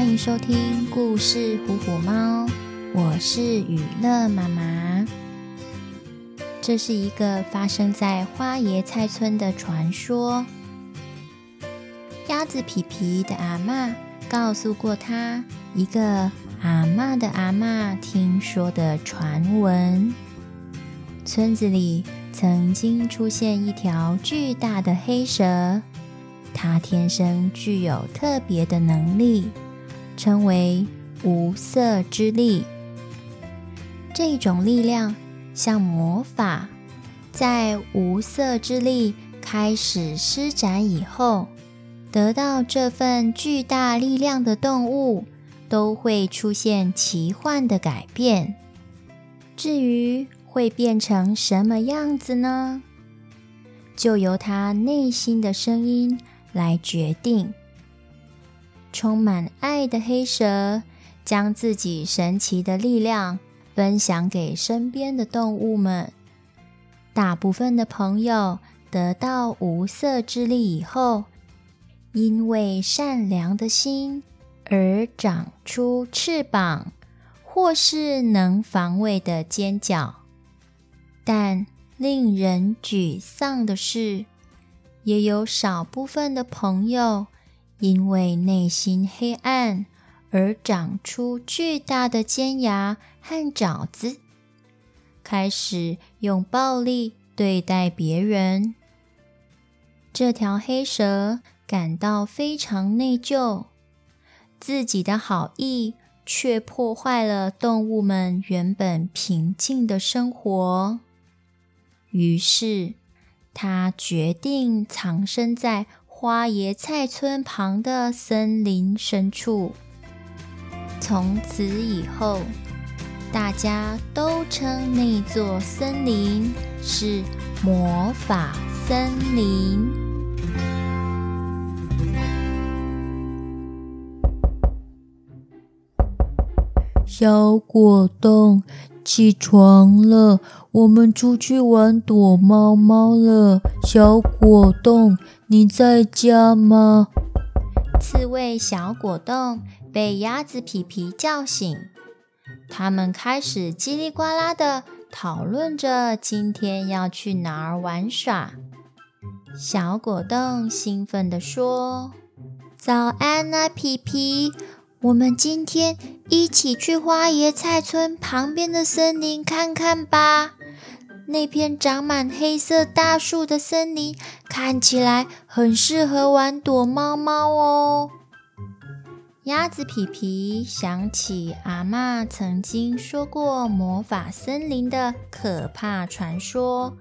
欢迎收听故事《虎虎猫》，我是雨乐妈妈。这是一个发生在花椰菜村的传说。鸭子皮皮的阿嬷告诉过他一个阿嬷的阿嬷听说的传闻：村子里曾经出现一条巨大的黑蛇。它天生具有特别的能力，称为无色之力。这种力量像魔法，在无色之力开始施展以后，得到这份巨大力量的动物都会出现奇幻的改变。至于会变成什么样子呢？就由它内心的声音来决定。充满爱的黑蛇将自己神奇的力量分享给身边的动物们。大部分的朋友得到无色之力以后，因为善良的心而长出翅膀，或是能防卫的尖角。但令人沮丧的是，也有少部分的朋友，因为内心黑暗而长出巨大的尖牙和爪子，开始用暴力对待别人。这条黑蛇感到非常内疚，自己的好意却破坏了动物们原本平静的生活。于是，他决定藏身在花椰菜村旁的森林深处。从此以后，大家都称那座森林是魔法森林。小果冻。起床了，我们出去玩躲猫猫了。小果冻，你在家吗？刺猬小果冻被鸭子皮皮叫醒，他们开始叽里呱啦的讨论着今天要去哪儿玩耍。小果冻兴奋地说：“早安啊，皮皮！”我们今天一起去花椰菜村旁边的森林看看吧。那片长满黑色大树的森林看起来很适合玩躲猫猫哦。鸭子皮皮想起阿嬷曾经说过魔法森林的可怕传说，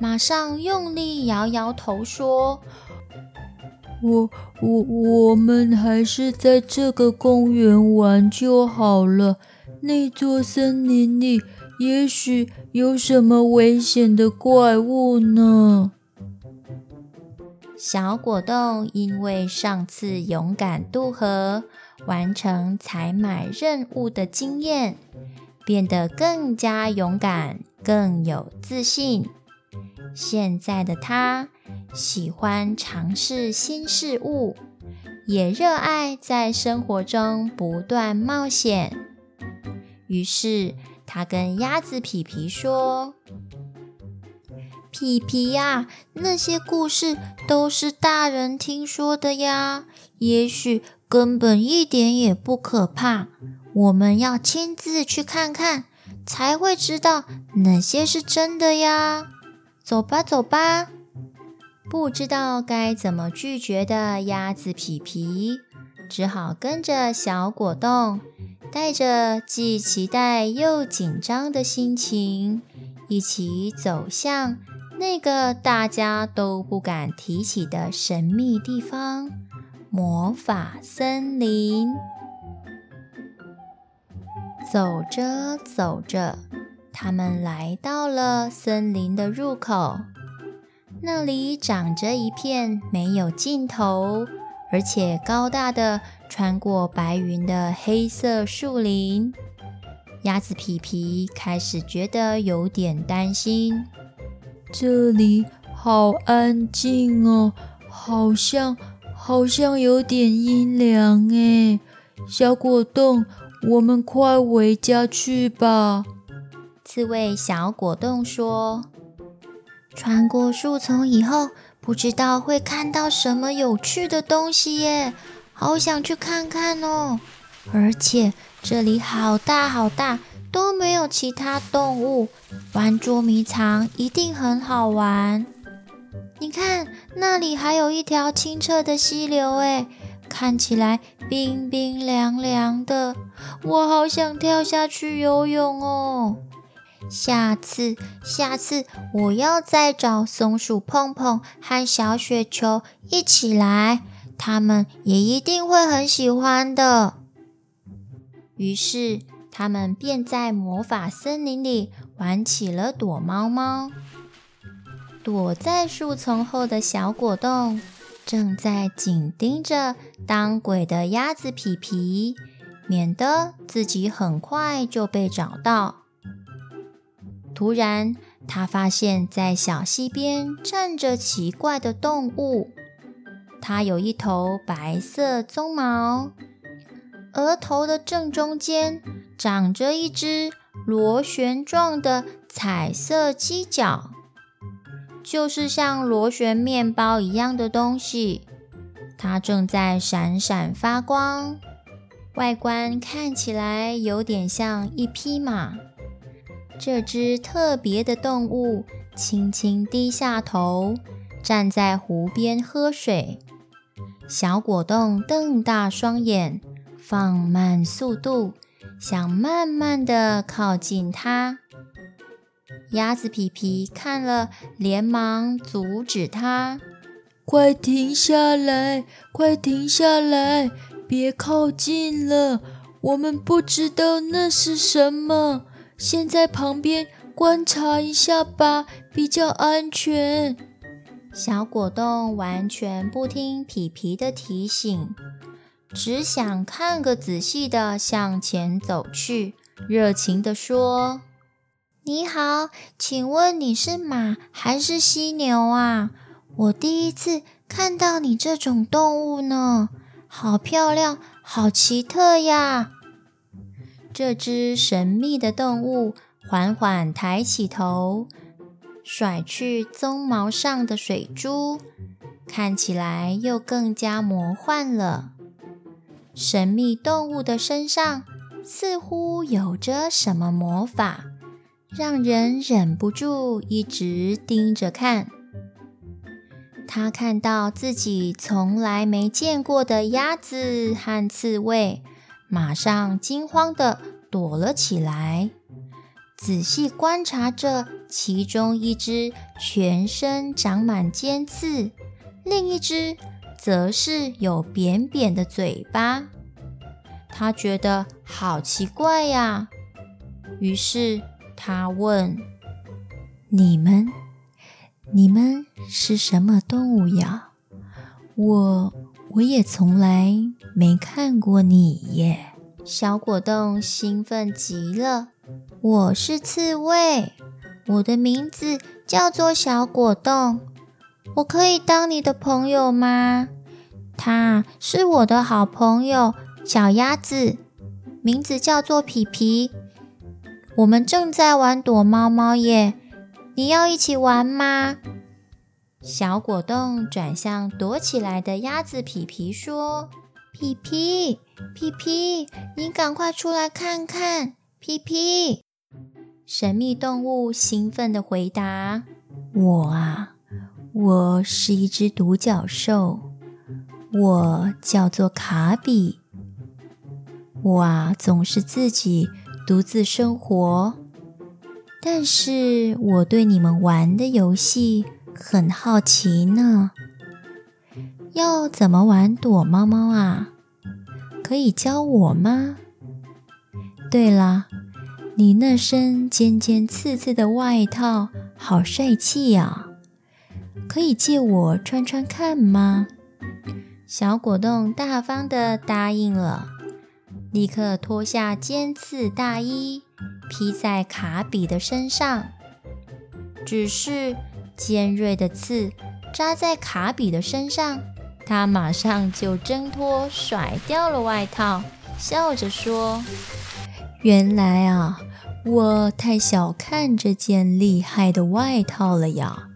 马上用力摇摇头说。我我我们还是在这个公园玩就好了。那座森林里也许有什么危险的怪物呢？小果冻因为上次勇敢渡河，完成采买任务的经验，变得更加勇敢，更有自信。现在的他。喜欢尝试新事物，也热爱在生活中不断冒险。于是，他跟鸭子皮皮说：“皮皮呀，那些故事都是大人听说的呀，也许根本一点也不可怕。我们要亲自去看看，才会知道哪些是真的呀。走吧，走吧。”不知道该怎么拒绝的鸭子皮皮，只好跟着小果冻，带着既期待又紧张的心情，一起走向那个大家都不敢提起的神秘地方——魔法森林。走着走着，他们来到了森林的入口。那里长着一片没有尽头，而且高大的穿过白云的黑色树林。鸭子皮皮开始觉得有点担心，这里好安静哦，好像好像有点阴凉诶，小果冻，我们快回家去吧。刺猬小果冻说：“穿过树丛以后，不知道会看到什么有趣的东西耶，好想去看看哦！而且这里好大好大，都没有其他动物，玩捉迷藏一定很好玩。你看，那里还有一条清澈的溪流，哎。”看起来冰冰凉凉的，我好想跳下去游泳哦！下次，下次我要再找松鼠碰碰和小雪球一起来，他们也一定会很喜欢的。于是，他们便在魔法森林里玩起了躲猫猫。躲在树丛后的小果冻。正在紧盯着当鬼的鸭子皮皮，免得自己很快就被找到。突然，他发现，在小溪边站着奇怪的动物。它有一头白色鬃毛，额头的正中间长着一只螺旋状的彩色犄角。就是像螺旋面包一样的东西，它正在闪闪发光，外观看起来有点像一匹马。这只特别的动物轻轻低下头，站在湖边喝水。小果冻瞪大双眼，放慢速度，想慢慢地靠近它。鸭子皮皮看了，连忙阻止他：“快停下来！快停下来！别靠近了，我们不知道那是什么。先在旁边观察一下吧，比较安全。”小果冻完全不听皮皮的提醒，只想看个仔细的向前走去，热情地说。你好，请问你是马还是犀牛啊？我第一次看到你这种动物呢，好漂亮，好奇特呀！这只神秘的动物缓缓抬起头，甩去鬃毛上的水珠，看起来又更加魔幻了。神秘动物的身上似乎有着什么魔法。让人忍不住一直盯着看。他看到自己从来没见过的鸭子和刺猬，马上惊慌地躲了起来。仔细观察着，其中一只全身长满尖刺，另一只则是有扁扁的嘴巴。他觉得好奇怪呀，于是。他问：“你们，你们是什么动物呀？我，我也从来没看过你耶。”小果冻兴奋极了：“我是刺猬，我的名字叫做小果冻，我可以当你的朋友吗？他是我的好朋友小鸭子，名字叫做皮皮。”我们正在玩躲猫猫耶，你要一起玩吗？小果冻转向躲起来的鸭子皮皮说：“皮皮，皮皮，你赶快出来看看！”皮皮，神秘动物兴奋地回答：“我啊，我是一只独角兽，我叫做卡比，我啊总是自己。”独自生活，但是我对你们玩的游戏很好奇呢。要怎么玩躲猫猫啊？可以教我吗？对了，你那身尖尖刺刺的外套好帅气呀，可以借我穿穿看吗？小果冻大方地答应了。立刻脱下尖刺大衣，披在卡比的身上。只是尖锐的刺扎在卡比的身上，他马上就挣脱，甩掉了外套，笑着说：“原来啊，我太小看这件厉害的外套了呀！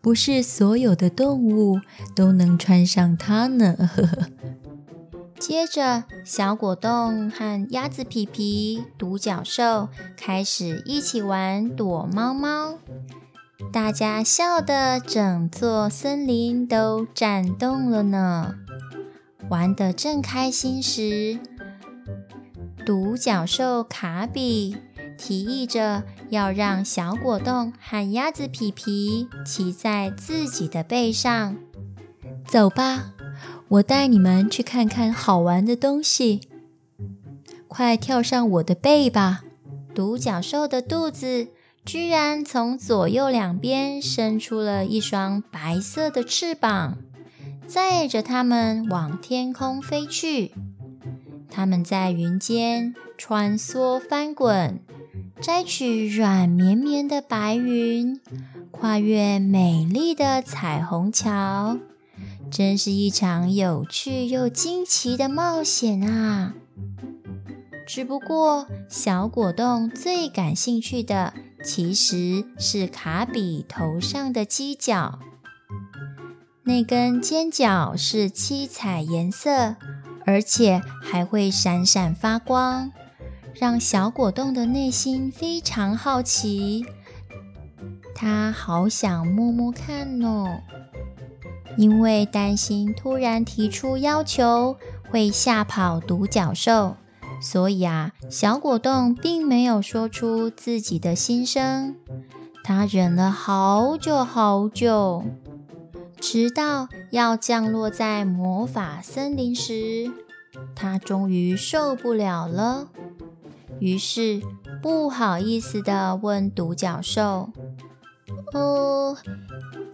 不是所有的动物都能穿上它呢。”接着，小果冻和鸭子皮皮、独角兽开始一起玩躲猫猫。大家笑得整座森林都颤动了呢。玩得正开心时，独角兽卡比提议着要让小果冻和鸭子皮皮骑在自己的背上。走吧，我带你们去看看好玩的东西。快跳上我的背吧！独角兽的肚子。居然从左右两边伸出了一双白色的翅膀，载着它们往天空飞去。它们在云间穿梭翻滚，摘取软绵绵的白云，跨越美丽的彩虹桥。真是一场有趣又惊奇的冒险啊！只不过，小果冻最感兴趣的。其实是卡比头上的犄角，那根尖角是七彩颜色，而且还会闪闪发光，让小果冻的内心非常好奇。他好想摸摸看哦，因为担心突然提出要求会吓跑独角兽。所以啊，小果冻并没有说出自己的心声，他忍了好久好久，直到要降落在魔法森林时，他终于受不了了，于是不好意思地问独角兽：“呃，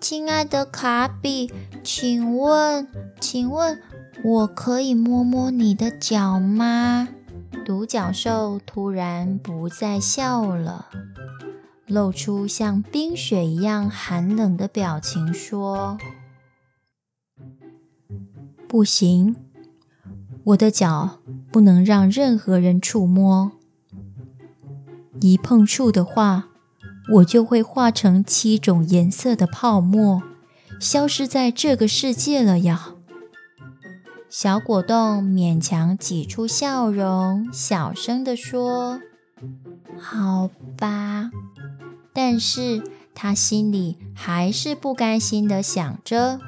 亲爱的卡比，请问，请问我可以摸摸你的脚吗？”独角兽突然不再笑了，露出像冰雪一样寒冷的表情，说：“不行，我的脚不能让任何人触摸。一碰触的话，我就会化成七种颜色的泡沫，消失在这个世界了呀。”小果冻勉强挤出笑容，小声地说：“好吧。”但是他心里还是不甘心地想着：“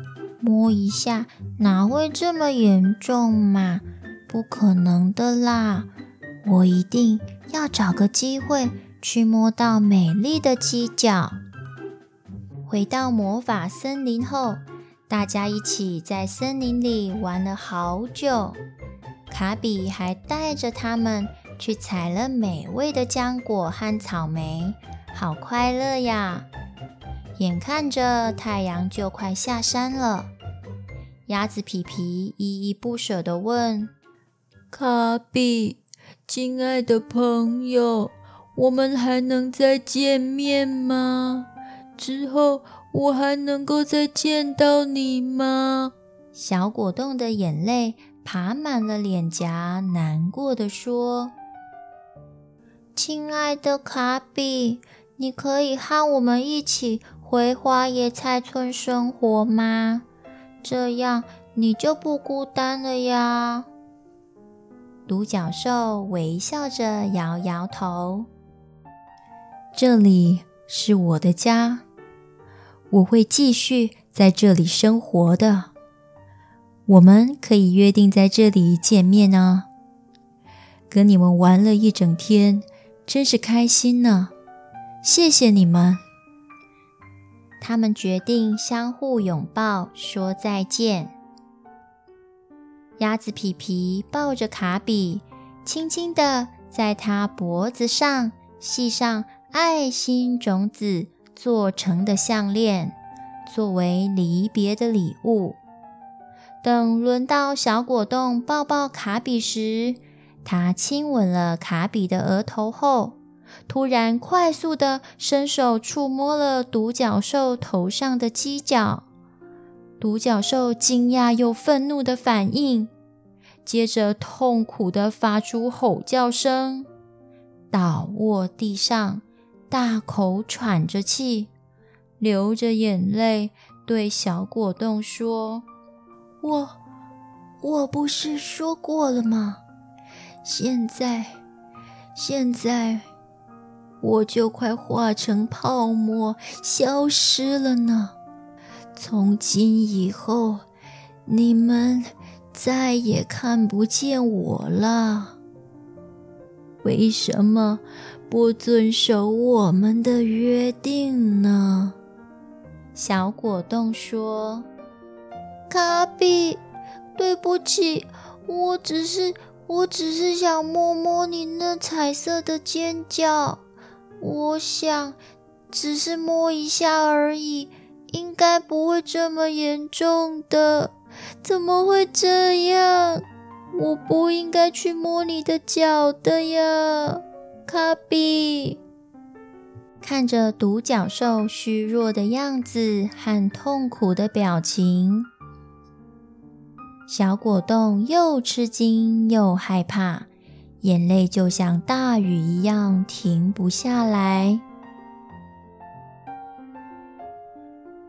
摸一下哪会这么严重嘛？不可能的啦！我一定要找个机会去摸到美丽的犄角。”回到魔法森林后。大家一起在森林里玩了好久，卡比还带着他们去采了美味的浆果和草莓，好快乐呀！眼看着太阳就快下山了，鸭子皮皮依依不舍地问：“卡比，亲爱的朋友，我们还能再见面吗？之后……”我还能够再见到你吗？小果冻的眼泪爬满了脸颊，难过地说：“亲爱的卡比，你可以和我们一起回花椰菜村生活吗？这样你就不孤单了呀。”独角兽微笑着摇摇头：“这里是我的家。”我会继续在这里生活的。我们可以约定在这里见面呢。跟你们玩了一整天，真是开心呢。谢谢你们。他们决定相互拥抱，说再见。鸭子皮皮抱着卡比，轻轻地在他脖子上系上爱心种子。做成的项链，作为离别的礼物。等轮到小果冻抱抱卡比时，他亲吻了卡比的额头后，突然快速地伸手触摸了独角兽头上的犄角。独角兽惊讶又愤怒的反应：“接着痛苦地发出吼叫声，倒卧地上，大口喘着气，流着眼泪，对小果冻说：“我，我不是说过了吗？现在，现在。”我就快化成泡沫消失了呢！从今以后，你们再也看不见我了。为什么不遵守我们的约定呢？小果冻说：“卡比，对不起，我只是，我只是想摸摸你那彩色的尖角。”我想，只是摸一下而已，应该不会这么严重的。怎么会这样？我不应该去摸你的脚的呀，卡比。看着独角兽虚弱的样子和痛苦的表情，小果冻又吃惊又害怕。眼泪就像大雨一样停不下来。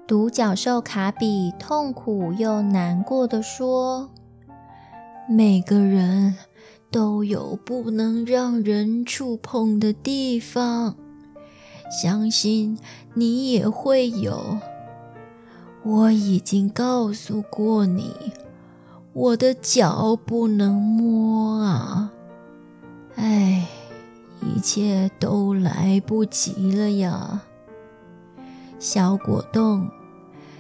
独角兽卡比痛苦又难过地说：“每个人都有不能让人触碰的地方，相信你也会有。我已经告诉过你，我的脚不能摸啊。”唉，一切都来不及了呀，小果冻。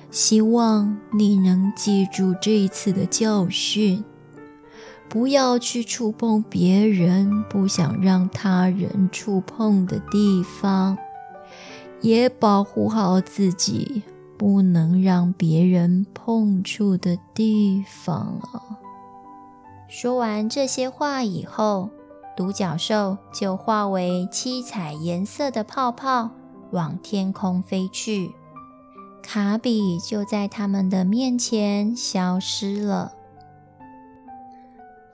希望你能记住这一次的教训，不要去触碰别人不想让他人触碰的地方，也保护好自己不能让别人碰触的地方啊。说完这些话以后，独角兽就化为七彩颜色的泡泡，往天空飞去。卡比就在他们的面前消失了。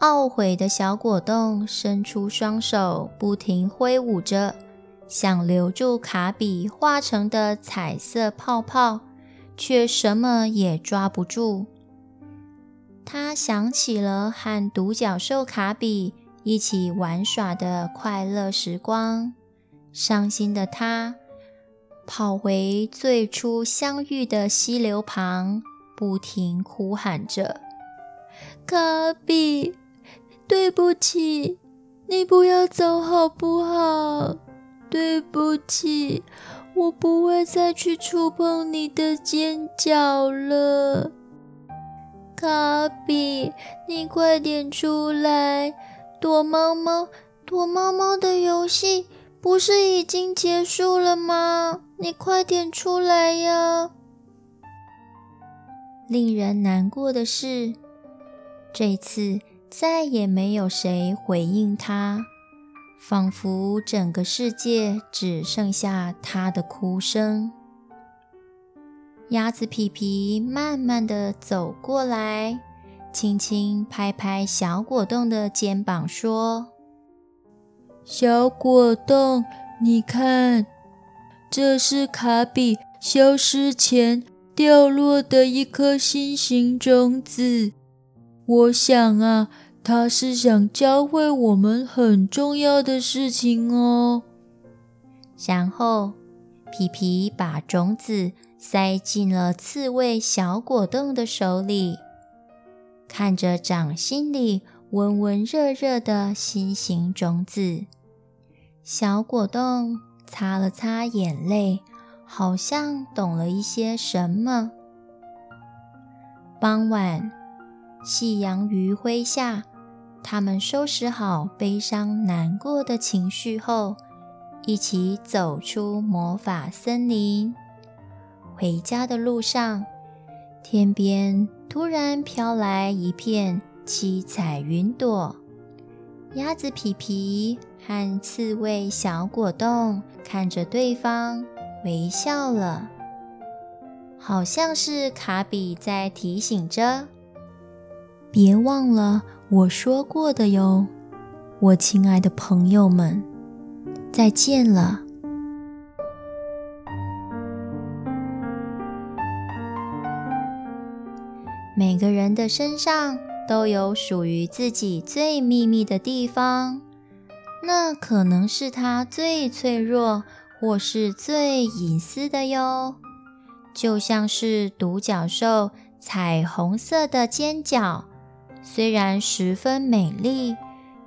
懊悔的小果冻伸出双手，不停挥舞着，想留住卡比化成的彩色泡泡，却什么也抓不住。他想起了和独角兽卡比。一起玩耍的快乐时光，伤心的他跑回最初相遇的溪流旁，不停哭喊着：“卡比，对不起，你不要走好不好？对不起，我不会再去触碰你的尖角了。卡比，你快点出来！”躲猫猫，躲猫猫的游戏不是已经结束了吗？你快点出来呀！令人难过的是，这次再也没有谁回应他，仿佛整个世界只剩下他的哭声。鸭子皮皮慢慢地走过来。轻轻拍拍小果冻的肩膀，说：“小果冻，你看，这是卡比消失前掉落的一颗心形种子。我想啊，他是想教会我们很重要的事情哦。”然后，皮皮把种子塞进了刺猬小果冻的手里。看着掌心里温温热热的心形种子，小果冻擦了擦眼泪，好像懂了一些什么。傍晚，夕阳余晖下，他们收拾好悲伤难过的情绪后，一起走出魔法森林。回家的路上，天边突然飘来一片七彩云朵，鸭子皮皮和刺猬小果冻看着对方微笑了，好像是卡比在提醒着：别忘了我说过的哟，我亲爱的朋友们，再见了。每个人的身上都有属于自己最秘密的地方，那可能是他最脆弱或是最隐私的哟。就像是独角兽彩虹色的尖角，虽然十分美丽，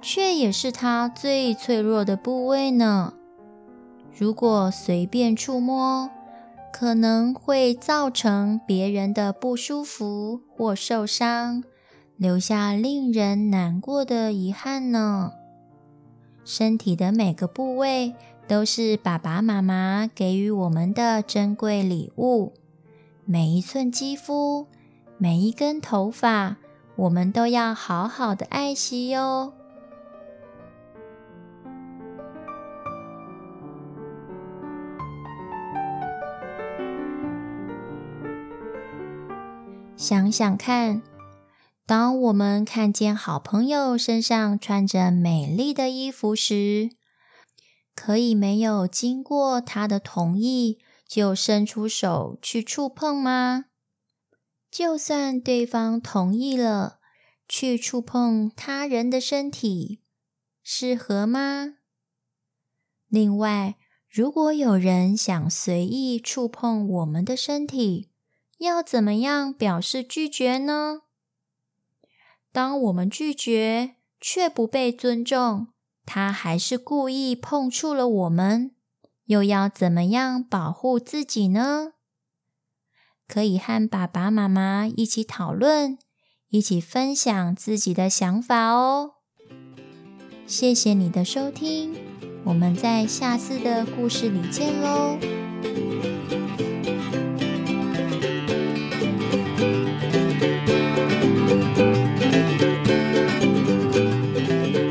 却也是它最脆弱的部位呢。如果随便触摸，可能会造成别人的不舒服或受伤，留下令人难过的遗憾呢。身体的每个部位都是爸爸妈妈给予我们的珍贵礼物，每一寸肌肤，每一根头发，我们都要好好的爱惜哟。想想看，当我们看见好朋友身上穿着美丽的衣服时，可以没有经过他的同意就伸出手去触碰吗？就算对方同意了，去触碰他人的身体，适合吗？另外，如果有人想随意触碰我们的身体，要怎么样表示拒绝呢？当我们拒绝却不被尊重，他还是故意碰触了我们，又要怎么样保护自己呢？可以和爸爸妈妈一起讨论，一起分享自己的想法哦。谢谢你的收听，我们在下次的故事里见喽。